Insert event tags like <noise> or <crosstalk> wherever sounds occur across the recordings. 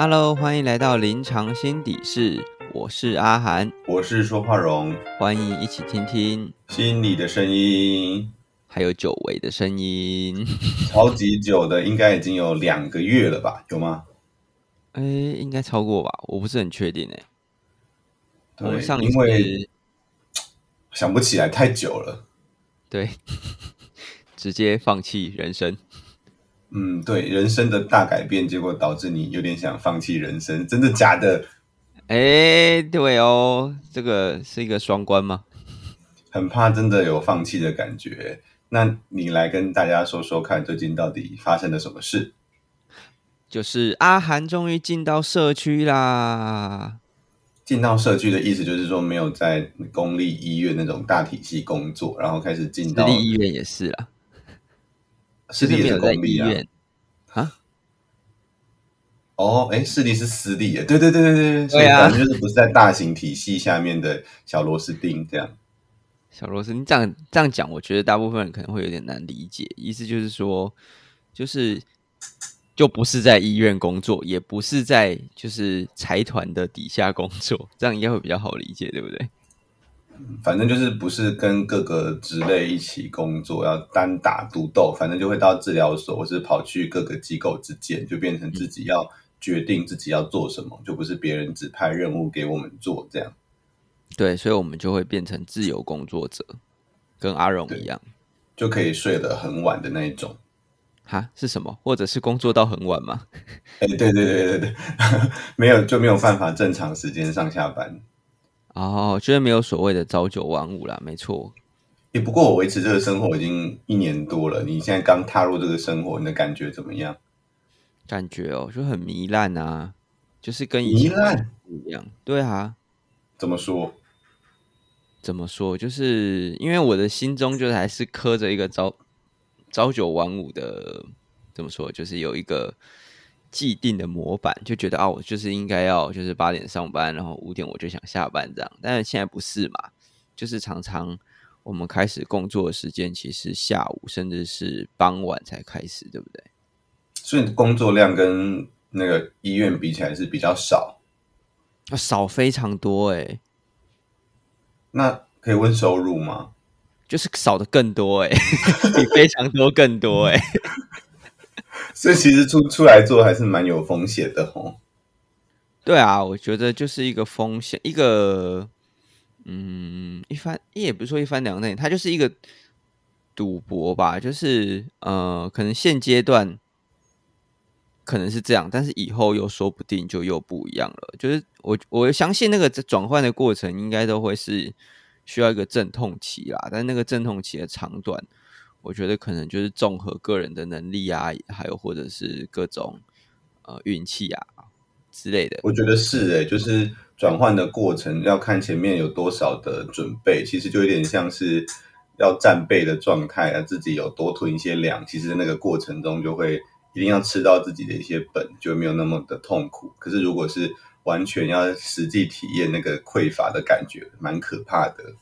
Hello，欢迎来到临床心底室，我是阿涵，我是说话荣，欢迎一起听听心里的声音，还有久违的声音，<laughs> 超级久的，应该已经有两个月了吧？有吗？哎，应该超过吧，我不是很确定哎。对，上因为想不起来太久了，对，<laughs> 直接放弃人生。嗯，对，人生的大改变，结果导致你有点想放弃人生，真的假的？哎，对哦，这个是一个双关吗？很怕真的有放弃的感觉。那你来跟大家说说看，最近到底发生了什么事？就是阿涵终于进到社区啦。进到社区的意思就是说，没有在公立医院那种大体系工作，然后开始进到私立医院也是啦。私立没有在医院啊？哦，哎，私立是私立的，对对对对对，对啊，就是不是在大型体系下面的小螺丝钉这样。小螺丝，你这样这样讲，我觉得大部分人可能会有点难理解。意思就是说，就是就不是在医院工作，也不是在就是财团的底下工作，这样应该会比较好理解，对不对？反正就是不是跟各个职类一起工作，要单打独斗，反正就会到治疗所，或是跑去各个机构之间，就变成自己要决定自己要做什么，就不是别人指派任务给我们做这样。对，所以我们就会变成自由工作者，跟阿荣一样，就可以睡得很晚的那一种。哈，是什么？或者是工作到很晚吗？哎，对对对对对，<laughs> 没有就没有办法正常时间上下班。哦，就是没有所谓的朝九晚五啦，没错。也不过我维持这个生活已经一年多了，你现在刚踏入这个生活，你的感觉怎么样？感觉哦，就很糜烂啊，就是跟糜烂不一样。对啊，怎么说？怎么说？就是因为我的心中就是还是刻着一个朝朝九晚五的，怎么说？就是有一个。既定的模板就觉得啊，我就是应该要就是八点上班，然后五点我就想下班这样。但是现在不是嘛？就是常常我们开始工作的时间其实下午甚至是傍晚才开始，对不对？所以工作量跟那个医院比起来是比较少，少非常多哎。那可以问收入吗？就是少的更多哎，<laughs> 比非常多更多哎。<laughs> 所以其实出出来做还是蛮有风险的哦。对啊，我觉得就是一个风险，一个嗯，一番也不是说一番两内，它就是一个赌博吧。就是呃，可能现阶段可能是这样，但是以后又说不定就又不一样了。就是我我相信那个转换的过程应该都会是需要一个阵痛期啦，但那个阵痛期的长短。我觉得可能就是综合个人的能力啊，还有或者是各种呃运气啊之类的。我觉得是诶，就是转换的过程要看前面有多少的准备，其实就有点像是要战备的状态啊，自己有多囤一些粮，其实那个过程中就会一定要吃到自己的一些本，就没有那么的痛苦。可是如果是完全要实际体验那个匮乏的感觉，蛮可怕的。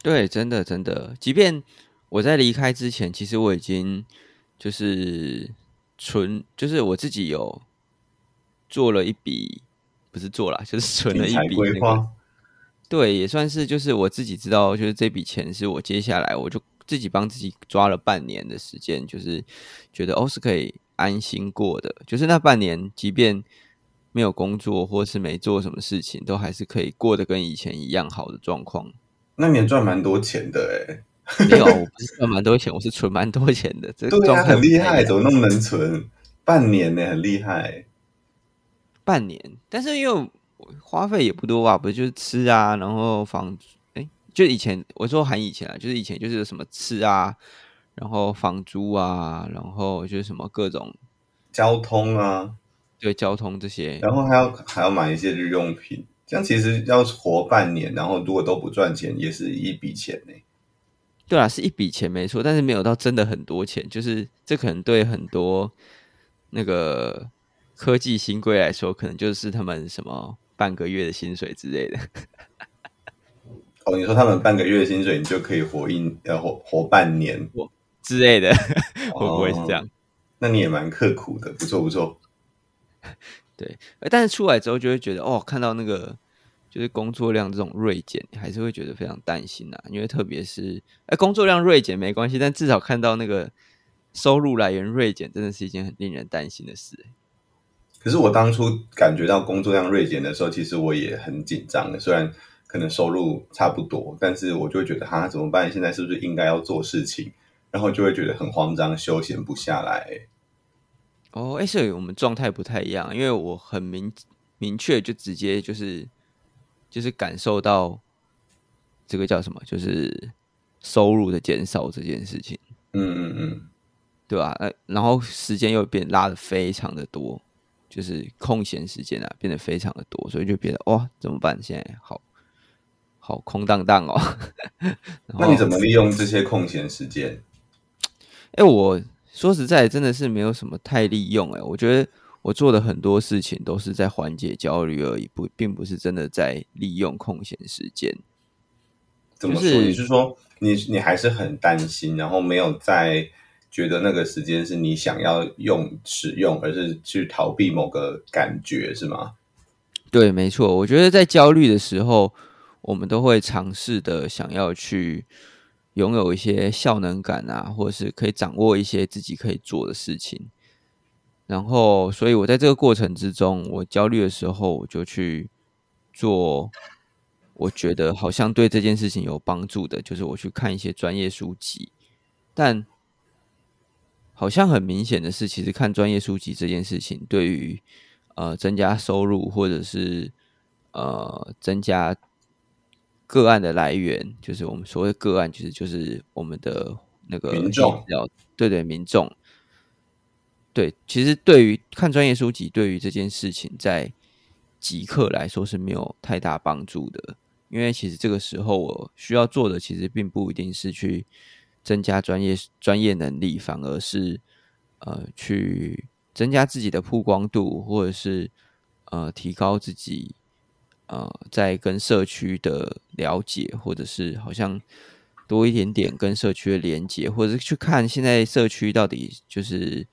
对，真的真的，即便。我在离开之前，其实我已经就是存，就是我自己有做了一笔，不是做了，就是存了一笔。<laughs> 对，也算是就是我自己知道，就是这笔钱是我接下来我就自己帮自己抓了半年的时间，就是觉得哦是可以安心过的。就是那半年，即便没有工作或是没做什么事情，都还是可以过得跟以前一样好的状况。那年赚蛮多钱的哎。<laughs> 没有，我不是赚蛮多钱，我是存蛮多钱的。这对啊，很厉害，怎么那么能存？半年呢，很厉害。半年，但是因为花费也不多啊，不是就是吃啊，然后房，哎，就以前我说含以前啊，就是以前就是什么吃啊，然后房租啊，然后就是什么各种交通啊，对，交通这些，然后还要还要买一些日用品，这样其实要活半年，然后如果都不赚钱，也是一笔钱呢。对啊，是一笔钱没错，但是没有到真的很多钱。就是这可能对很多那个科技新贵来说，可能就是他们什么半个月的薪水之类的。<laughs> 哦，你说他们半个月的薪水，你就可以活一呃活活半年之类的，<laughs> 会不会是这样？那你也蛮刻苦的，不错不错。<laughs> 对，但是出来之后就会觉得，哦，看到那个就是工作量这种锐减，还是会觉得非常担心呐。因为特别是，哎，工作量锐减没关系，但至少看到那个收入来源锐减，真的是一件很令人担心的事。可是我当初感觉到工作量锐减的时候，其实我也很紧张的。虽然可能收入差不多，但是我就会觉得，哈，怎么办？现在是不是应该要做事情？然后就会觉得很慌张，休闲不下来。哦，哎，所以我们状态不太一样，因为我很明明确，就直接就是就是感受到这个叫什么，就是收入的减少这件事情。嗯嗯嗯，对吧？呃，然后时间又变拉的非常的多，就是空闲时间啊变得非常的多，所以就变得哇，怎么办？现在好好空荡荡哦。那你怎么利用这些空闲时间？哎，我。说实在，真的是没有什么太利用哎。我觉得我做的很多事情都是在缓解焦虑而已，不，并不是真的在利用空闲时间。怎么说？你是说你你还是很担心，然后没有在觉得那个时间是你想要用使用，而是去逃避某个感觉，是吗？对，没错。我觉得在焦虑的时候，我们都会尝试的想要去。拥有一些效能感啊，或者是可以掌握一些自己可以做的事情，然后，所以我在这个过程之中，我焦虑的时候，我就去做我觉得好像对这件事情有帮助的，就是我去看一些专业书籍。但好像很明显的是，其实看专业书籍这件事情，对于呃增加收入或者是呃增加。个案的来源就是我们所谓个案，其实就是我们的那个民众，对对，民众。对，其实对于看专业书籍，对于这件事情，在即刻来说是没有太大帮助的。因为其实这个时候我需要做的，其实并不一定是去增加专业专业能力，反而是呃去增加自己的曝光度，或者是呃提高自己。呃，在跟社区的了解，或者是好像多一点点跟社区的连接，或者是去看现在社区到底就是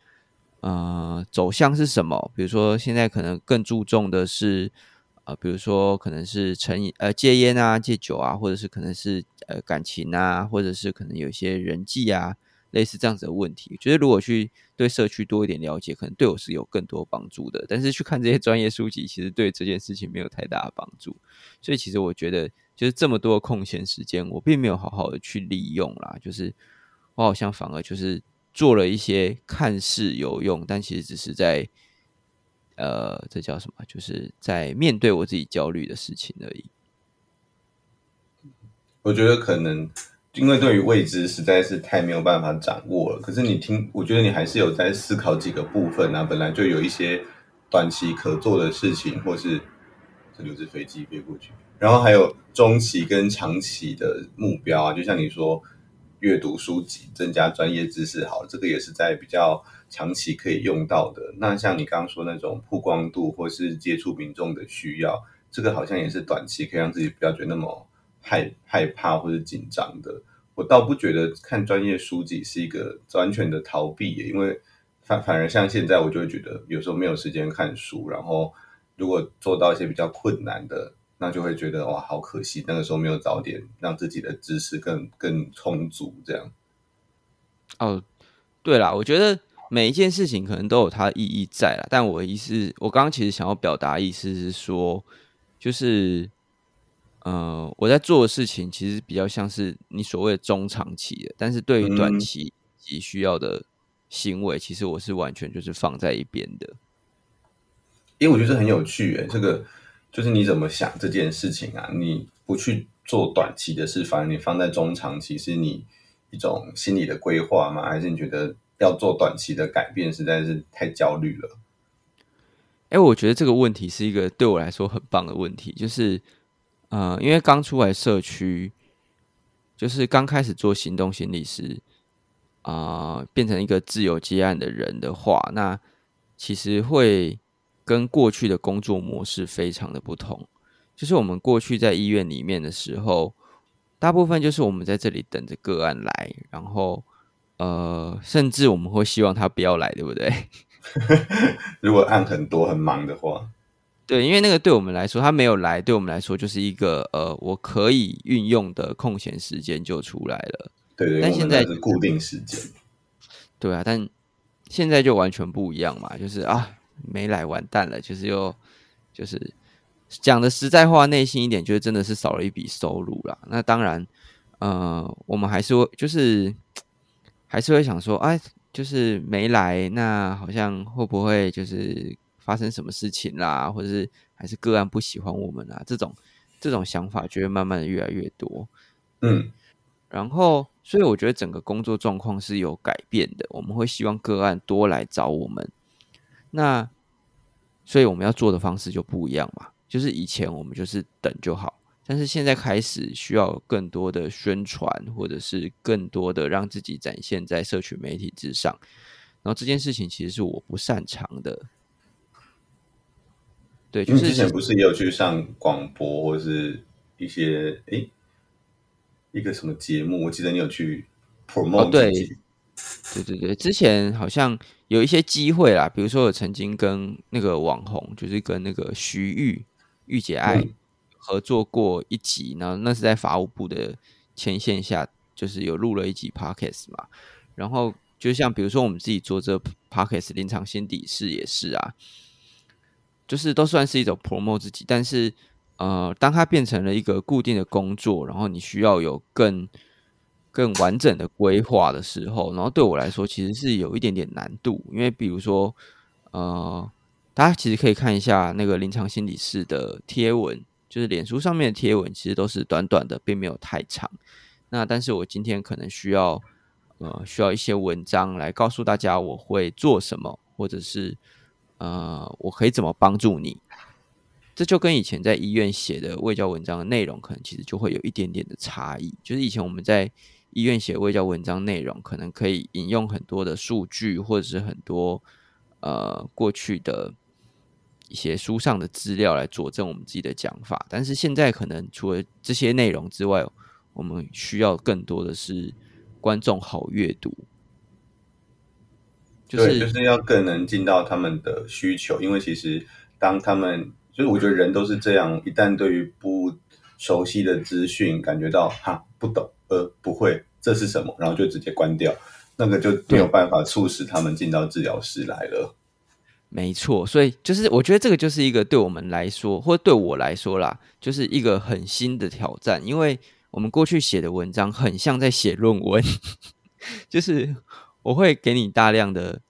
呃走向是什么？比如说现在可能更注重的是呃，比如说可能是成瘾呃戒烟啊、戒酒啊，或者是可能是呃感情啊，或者是可能有一些人际啊。类似这样子的问题，觉得如果去对社区多一点了解，可能对我是有更多帮助的。但是去看这些专业书籍，其实对这件事情没有太大的帮助。所以其实我觉得，就是这么多空闲时间，我并没有好好的去利用啦。就是我好像反而就是做了一些看似有用，但其实只是在呃，这叫什么？就是在面对我自己焦虑的事情而已。我觉得可能。因为对于未知实在是太没有办法掌握了。可是你听，我觉得你还是有在思考几个部分啊。本来就有一些短期可做的事情，或是这就是飞机飞过去，然后还有中期跟长期的目标啊。就像你说，阅读书籍，增加专业知识，好，这个也是在比较长期可以用到的。那像你刚刚说那种曝光度或是接触民众的需要，这个好像也是短期可以让自己不要觉得那么。害害怕或者紧张的，我倒不觉得看专业书籍是一个完全的逃避，因为反反而像现在，我就会觉得有时候没有时间看书，然后如果做到一些比较困难的，那就会觉得哇，好可惜，那个时候没有早点让自己的知识更更充足，这样。哦，对啦，我觉得每一件事情可能都有它的意义在了，但我意思，我刚刚其实想要表达意思是说，就是。呃，我在做的事情其实比较像是你所谓的中长期的，但是对于短期及需要的行为，其实我是完全就是放在一边的。因为我觉得很有趣，诶，这个就是你怎么想这件事情啊？你不去做短期的事，反而你放在中长期，是你一种心理的规划吗？还是你觉得要做短期的改变实在是太焦虑了？哎，我觉得这个问题是一个对我来说很棒的问题，就是。呃，因为刚出来社区，就是刚开始做行动心理师啊，变成一个自由接案的人的话，那其实会跟过去的工作模式非常的不同。就是我们过去在医院里面的时候，大部分就是我们在这里等着个案来，然后呃，甚至我们会希望他不要来，对不对？<laughs> 如果案很多很忙的话，对，因为那个对我们来说，他没有来，对我们来说就是一个呃，我可以运用的空闲时间就出来了。对对，但现在是固定时间。对啊，但现在就完全不一样嘛，就是啊，没来完蛋了，就是又就是讲的实在话，内心一点，就是真的是少了一笔收入啦。那当然，呃，我们还是会就是还是会想说，哎，就是没来，那好像会不会就是。发生什么事情啦，或者是还是个案不喜欢我们啊？这种这种想法就会慢慢的越来越多。嗯，然后所以我觉得整个工作状况是有改变的。我们会希望个案多来找我们，那所以我们要做的方式就不一样嘛。就是以前我们就是等就好，但是现在开始需要更多的宣传，或者是更多的让自己展现在社群媒体之上。然后这件事情其实是我不擅长的。对，就是之前不是也有去上广播或是一些诶一个什么节目？我记得你有去 promote 对，对对对，之前好像有一些机会啦，比如说我曾经跟那个网红，就是跟那个徐玉玉姐爱合作过一集，然后那是在法务部的牵线下，就是有录了一集 podcast 嘛。然后就像比如说我们自己做这 podcast 临场心底事也是啊。就是都算是一种 promote 自己，但是呃，当它变成了一个固定的工作，然后你需要有更更完整的规划的时候，然后对我来说其实是有一点点难度，因为比如说呃，大家其实可以看一下那个临床心理师的贴文，就是脸书上面的贴文，其实都是短短的，并没有太长。那但是我今天可能需要呃需要一些文章来告诉大家我会做什么，或者是。呃，我可以怎么帮助你？这就跟以前在医院写的卫教文章的内容，可能其实就会有一点点的差异。就是以前我们在医院写卫教文章内容，可能可以引用很多的数据，或者是很多呃过去的一些书上的资料来佐证我们自己的讲法。但是现在可能除了这些内容之外，我们需要更多的是观众好阅读。对，就是要更能进到他们的需求，因为其实当他们，所以我觉得人都是这样，一旦对于不熟悉的资讯感觉到哈不懂，呃不会这是什么，然后就直接关掉，那个就没有办法促使他们进到治疗室来了。没错，所以就是我觉得这个就是一个对我们来说，或者对我来说啦，就是一个很新的挑战，因为我们过去写的文章很像在写论文，<laughs> 就是。我会给你大量的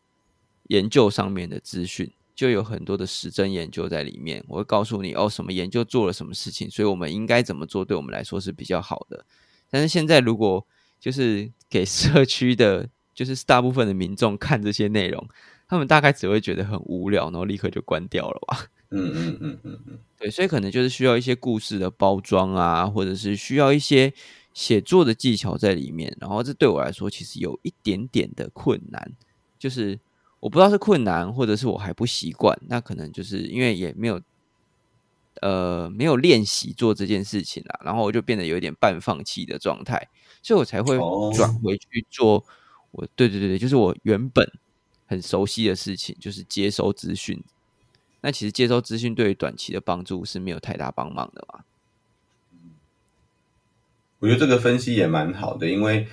研究上面的资讯，就有很多的实证研究在里面。我会告诉你哦，什么研究做了什么事情，所以我们应该怎么做，对我们来说是比较好的。但是现在如果就是给社区的，就是大部分的民众看这些内容，他们大概只会觉得很无聊，然后立刻就关掉了吧。嗯嗯嗯嗯嗯，对，所以可能就是需要一些故事的包装啊，或者是需要一些。写作的技巧在里面，然后这对我来说其实有一点点的困难，就是我不知道是困难，或者是我还不习惯。那可能就是因为也没有，呃，没有练习做这件事情啦，然后我就变得有点半放弃的状态，所以我才会转回去做。我对对对对，就是我原本很熟悉的事情，就是接收资讯。那其实接收资讯对于短期的帮助是没有太大帮忙的嘛。我觉得这个分析也蛮好的，因为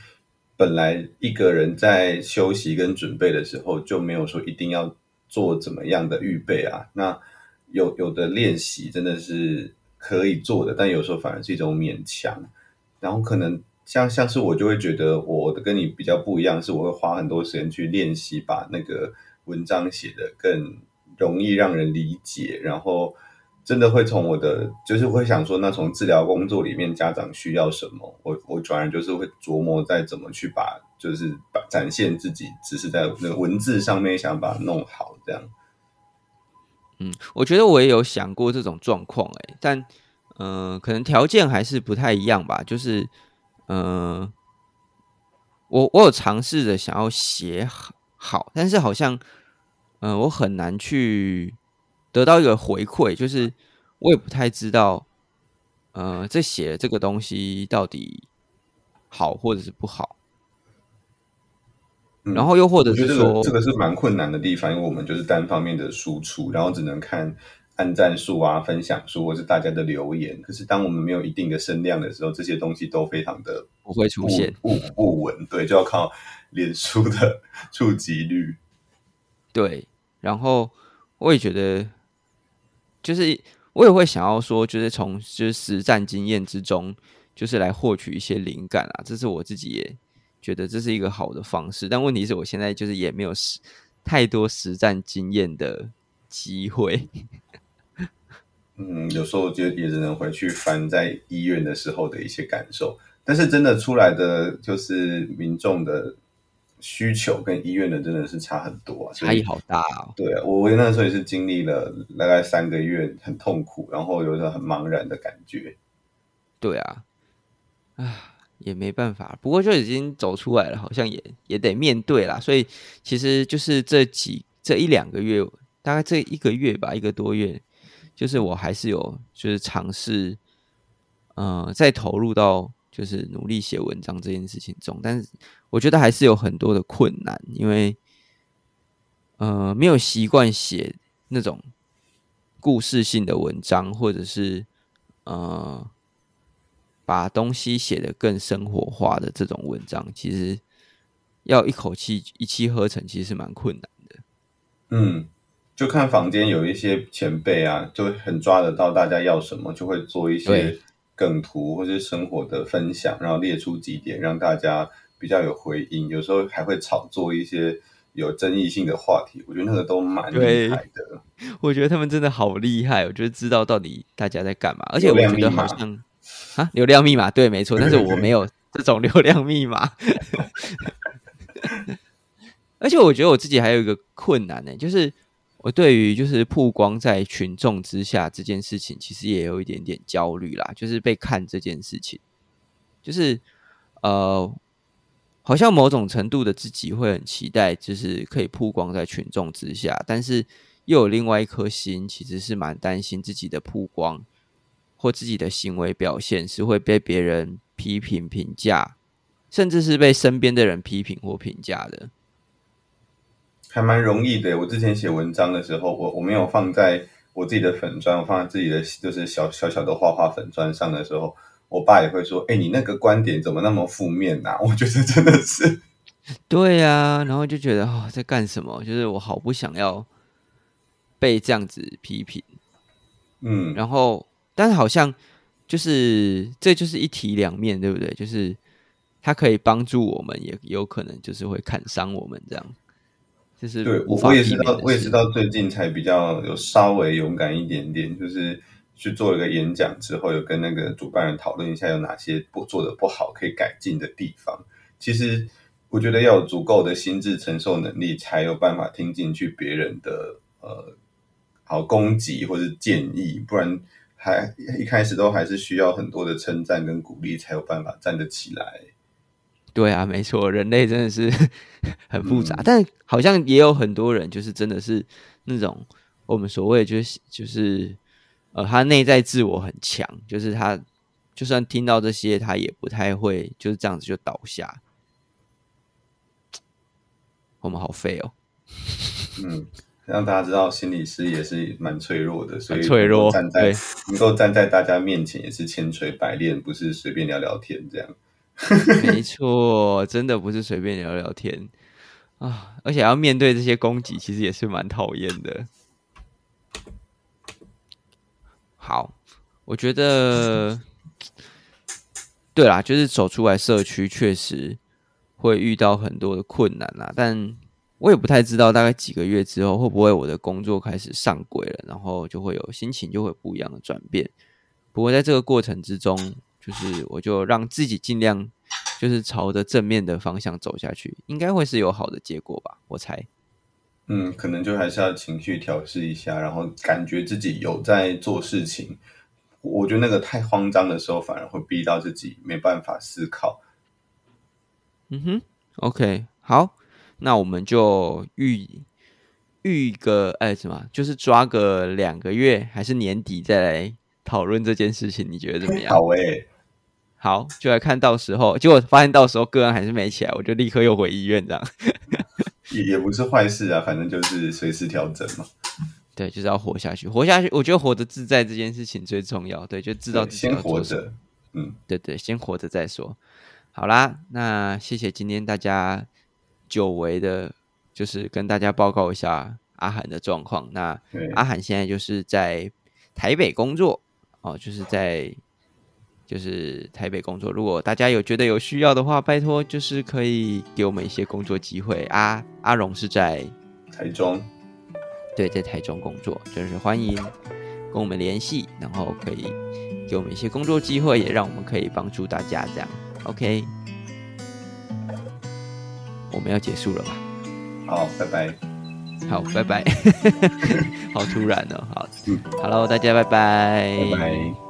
本来一个人在休息跟准备的时候，就没有说一定要做怎么样的预备啊。那有有的练习真的是可以做的，但有时候反而是一种勉强。然后可能像像是我就会觉得我的跟你比较不一样，是我会花很多时间去练习，把那个文章写得更容易让人理解，然后。真的会从我的，就是会想说，那从治疗工作里面，家长需要什么，我我转而就是会琢磨在怎么去把，就是把展现自己，只是在那个文字上面想把它弄好，这样。嗯，我觉得我也有想过这种状况，哎，但嗯，可能条件还是不太一样吧。就是嗯，我我有尝试着想要写好，但是好像嗯，我很难去。得到一个回馈，就是我也不太知道，呃，这写这个东西到底好或者是不好。然后又或者是说，得这个这个是蛮困难的地方，因为我们就是单方面的输出，然后只能看按赞数啊、分享数或是大家的留言。可是当我们没有一定的声量的时候，这些东西都非常的不会出现不不不稳，对，就要靠脸书的触及率。对，然后我也觉得，就是我也会想要说，就是从就是实战经验之中，就是来获取一些灵感啊。这是我自己也觉得这是一个好的方式。但问题是我现在就是也没有实太多实战经验的机会。<laughs> 嗯，有时候就也只能回去翻在医院的时候的一些感受，但是真的出来的就是民众的需求跟医院的真的是差很多啊，差异好大哦。对啊，我我那时候也是经历了大概三个月，很痛苦，然后有一种很茫然的感觉。对啊，啊，也没办法，不过就已经走出来了，好像也也得面对啦。所以其实就是这几这一两个月，大概这一个月吧，一个多月，就是我还是有就是尝试，呃，再投入到就是努力写文章这件事情中，但是我觉得还是有很多的困难，因为呃没有习惯写那种故事性的文章，或者是呃。把东西写得更生活化的这种文章，其实要一口气一气呵成，其实是蛮困难的。嗯，就看坊间有一些前辈啊，就很抓得到大家要什么，就会做一些梗图或是生活的分享，然后列出几点让大家比较有回应。有时候还会炒作一些有争议性的话题，我觉得那个都蛮厉害的。<laughs> 我觉得他们真的好厉害，我觉得知道到底大家在干嘛，而且我觉得好像啊，流量密码对，没错，但是我没有这种流量密码。<laughs> 而且我觉得我自己还有一个困难呢、就是我对于就是曝光在群众之下这件事情，其实也有一点点焦虑啦，就是被看这件事情，就是呃，好像某种程度的自己会很期待，就是可以曝光在群众之下，但是又有另外一颗心，其实是蛮担心自己的曝光或自己的行为表现是会被别人批评、评价，甚至是被身边的人批评或评价的。还蛮容易的。我之前写文章的时候，我我没有放在我自己的粉砖，我放在自己的就是小小小的画画粉砖上的时候，我爸也会说：“哎、你那个观点怎么那么负面呐、我觉得真的是，<laughs> 对呀、然后就觉得哦，在干什么？就是我好不想要被这样子批评。嗯，然后，但是好像就是这就是一体两面，对不对？就是它可以帮助我们，也有可能就是会砍伤我们，这样就是对我我也是到我也是到最近才比较有稍微勇敢一点点，就是去做一个演讲之后，有跟那个主办人讨论一下有哪些不做的不好可以改进的地方。其实我觉得要有足够的心智承受能力，才有办法听进去别人的呃好攻击或是建议，不然还一开始都还是需要很多的称赞跟鼓励，才有办法站得起来。对啊，没错，人类真的是 <laughs> 很复杂，嗯但好像也有很多人就是真的是那种我们所谓就是就是呃，他内在自我很强，就是他就算听到这些，他也不太会就是这样子就倒下。我们好废哦，<laughs> 嗯，让大家知道心理师也是蛮脆弱的，所以很脆弱站在能够站在大家面前也是千锤百炼，不是随便聊聊天这样。<laughs> 没错，真的不是随便聊聊天啊，而且要面对这些攻击，其实也是蛮讨厌的。好，我觉得，对啦，就是走出来社区，确实会遇到很多的困难啦。但我也不太知道，大概几个月之后，会不会我的工作开始上轨了，然后就会有心情就会不一样的转变。不过在这个过程之中，就是我就让自己尽量就是朝着正面的方向走下去，应该会是有好的结果吧，我猜。嗯，可能就还是要情绪调试一下，然后感觉自己有在做事情。我觉得那个太慌张的时候，反而会逼到自己没办法思考。嗯哼，OK，好，那我们就预预个哎什么，就是抓个两个月，还是年底再来讨论这件事情，你觉得怎么样？好诶、好，就来看到时候，结果发现到时候个案还是没起来，我就立刻又回医院这样。<laughs> 也也不是坏事啊，反正就是随时调整嘛。对，就是要活下去，活下去。我觉得活得自在这件事情最重要。对，就知道先活着。嗯，对对，先活着再说。好啦，那谢谢今天大家久违的，就是跟大家报告一下阿涵的状况。那阿涵现在就是在台北工作哦，就是在就是台北工作。如果大家有觉得有需要的话，拜托就是可以给我们一些工作机会。阿阿荣是在台中。对，在台中工作，就是欢迎跟我们联系，然后可以给我们一些工作机会，也让我们可以帮助大家。这样，OK，我们要结束了吧？好，拜拜。好，拜拜。<laughs> 好突然哦，好，Hello，大家拜拜。拜拜。